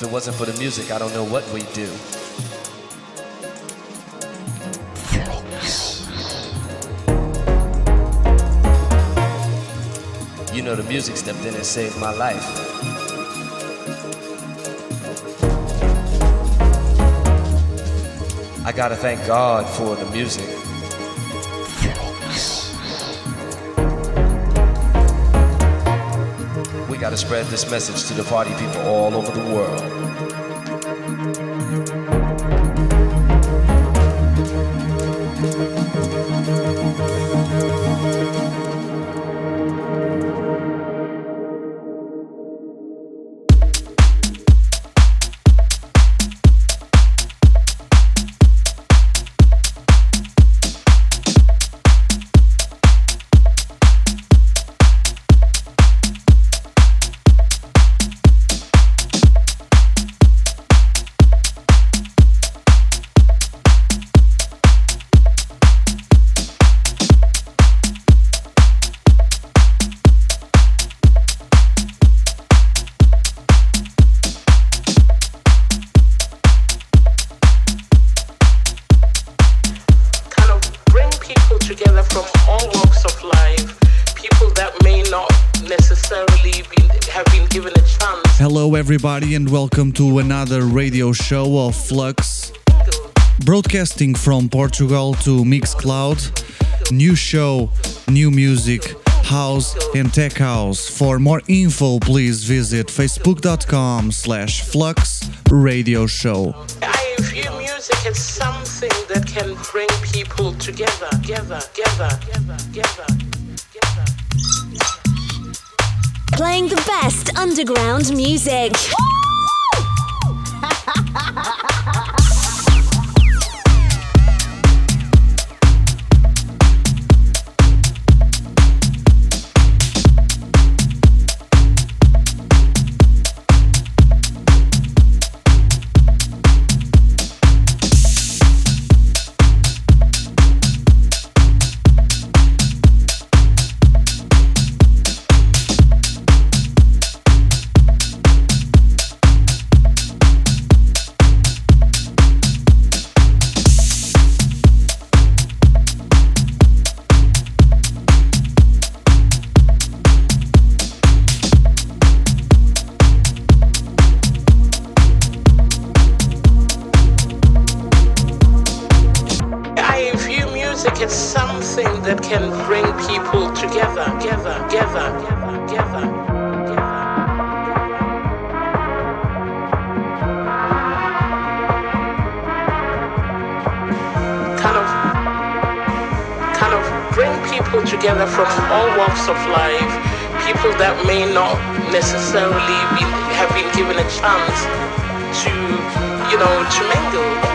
If it wasn't for the music, I don't know what we'd do. You know, the music stepped in and saved my life. I gotta thank God for the music. Spread this message to the party people all over the world. Hello, everybody, and welcome to another radio show of Flux. Broadcasting from Portugal to Mixcloud. New show, new music, house and tech house. For more info, please visit facebook.com slash flux radio show. I view music as something that can bring people together, together, together, together, together, together. Playing the best underground music. people together from all walks of life. People that may not necessarily be, have been given a chance to, you know, to mingle, mingle,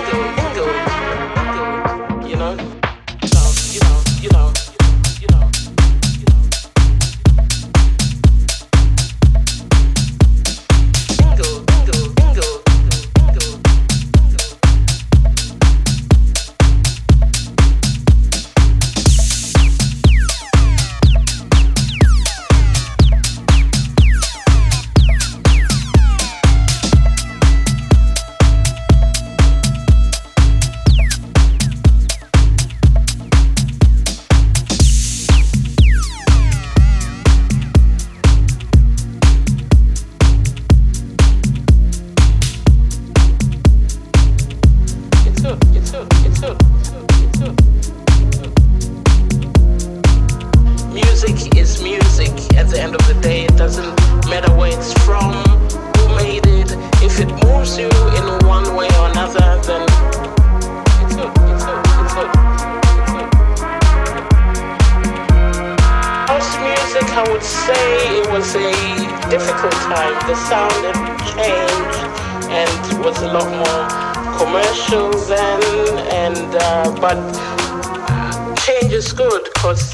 change is good because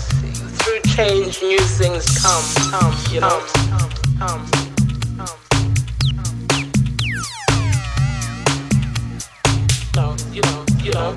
through change new things come, come, you know, come, come, you know,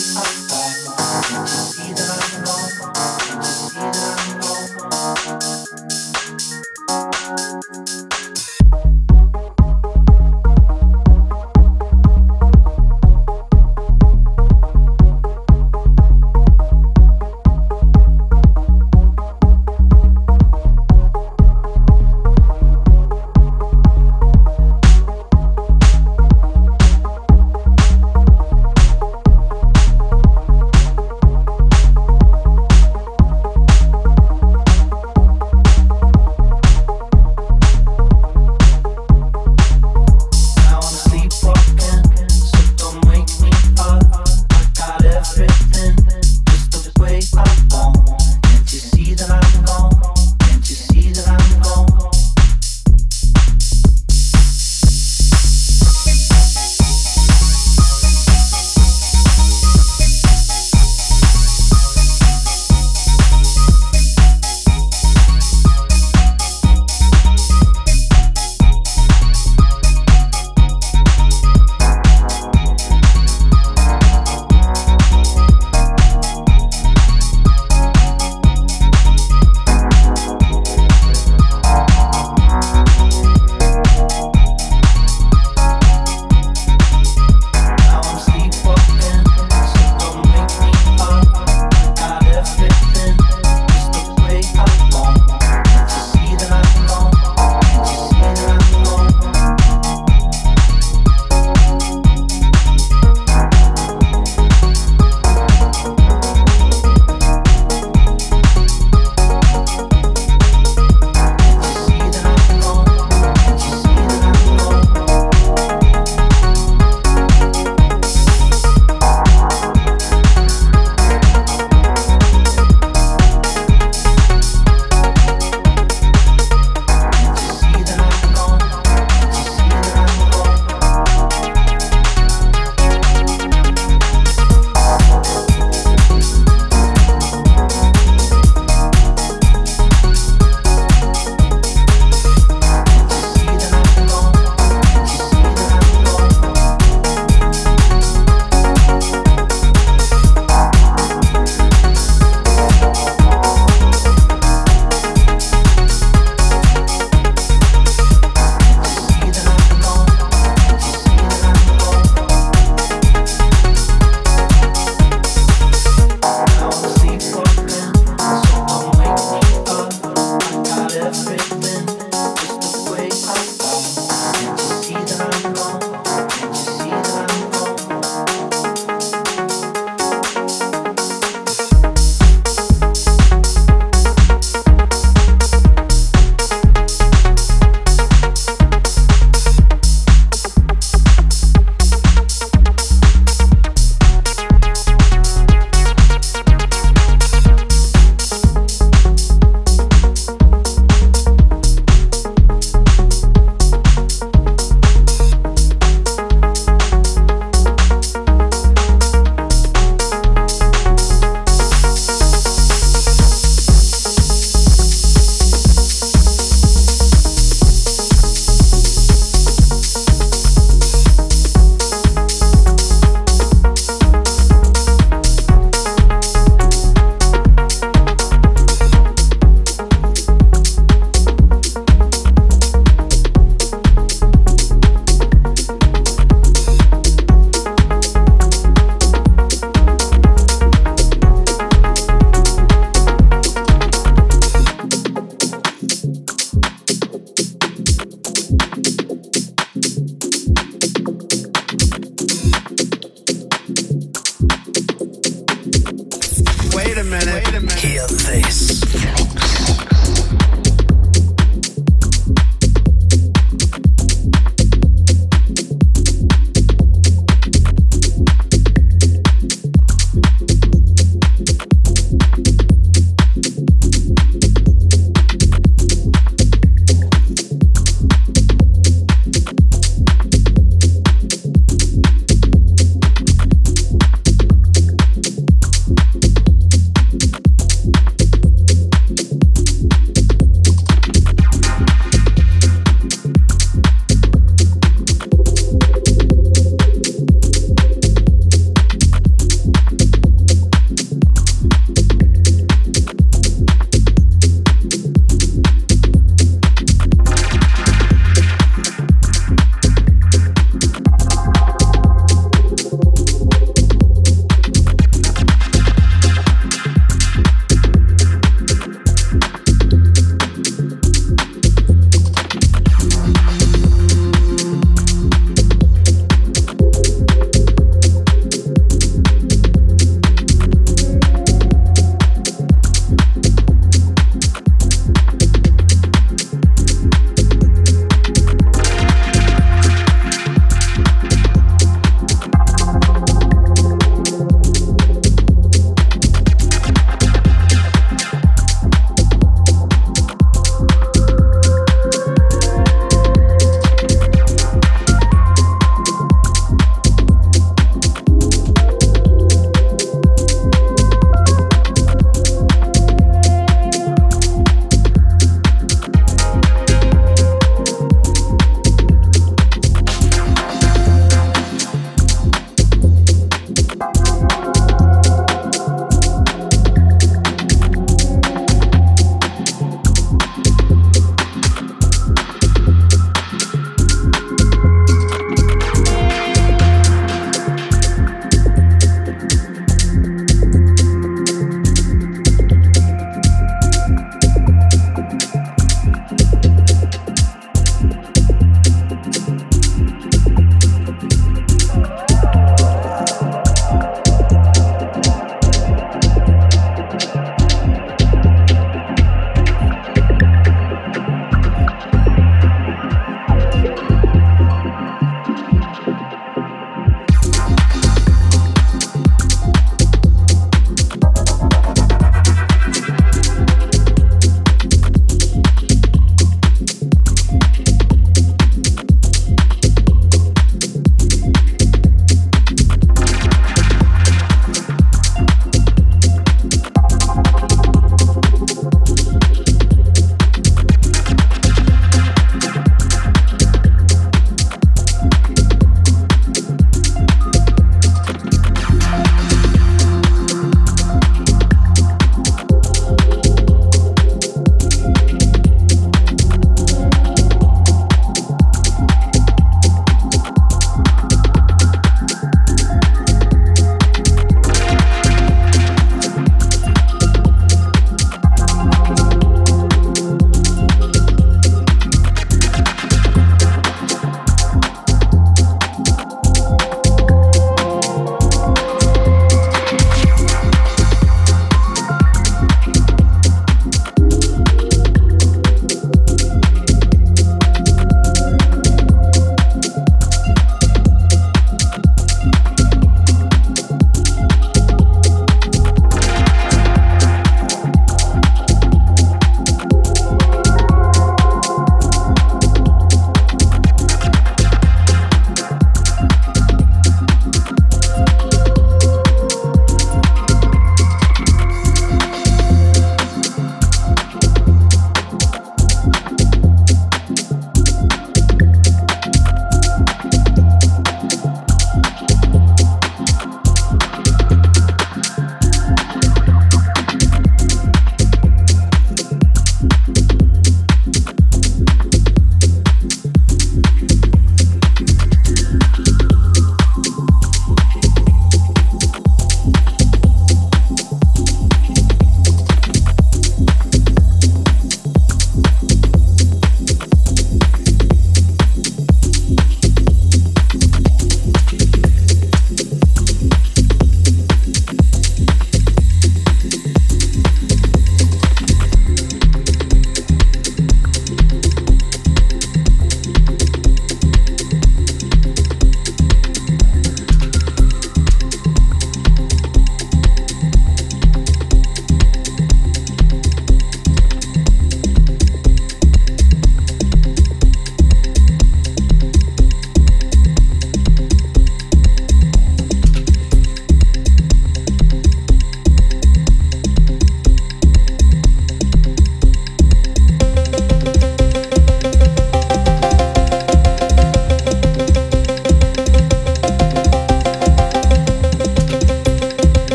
take off.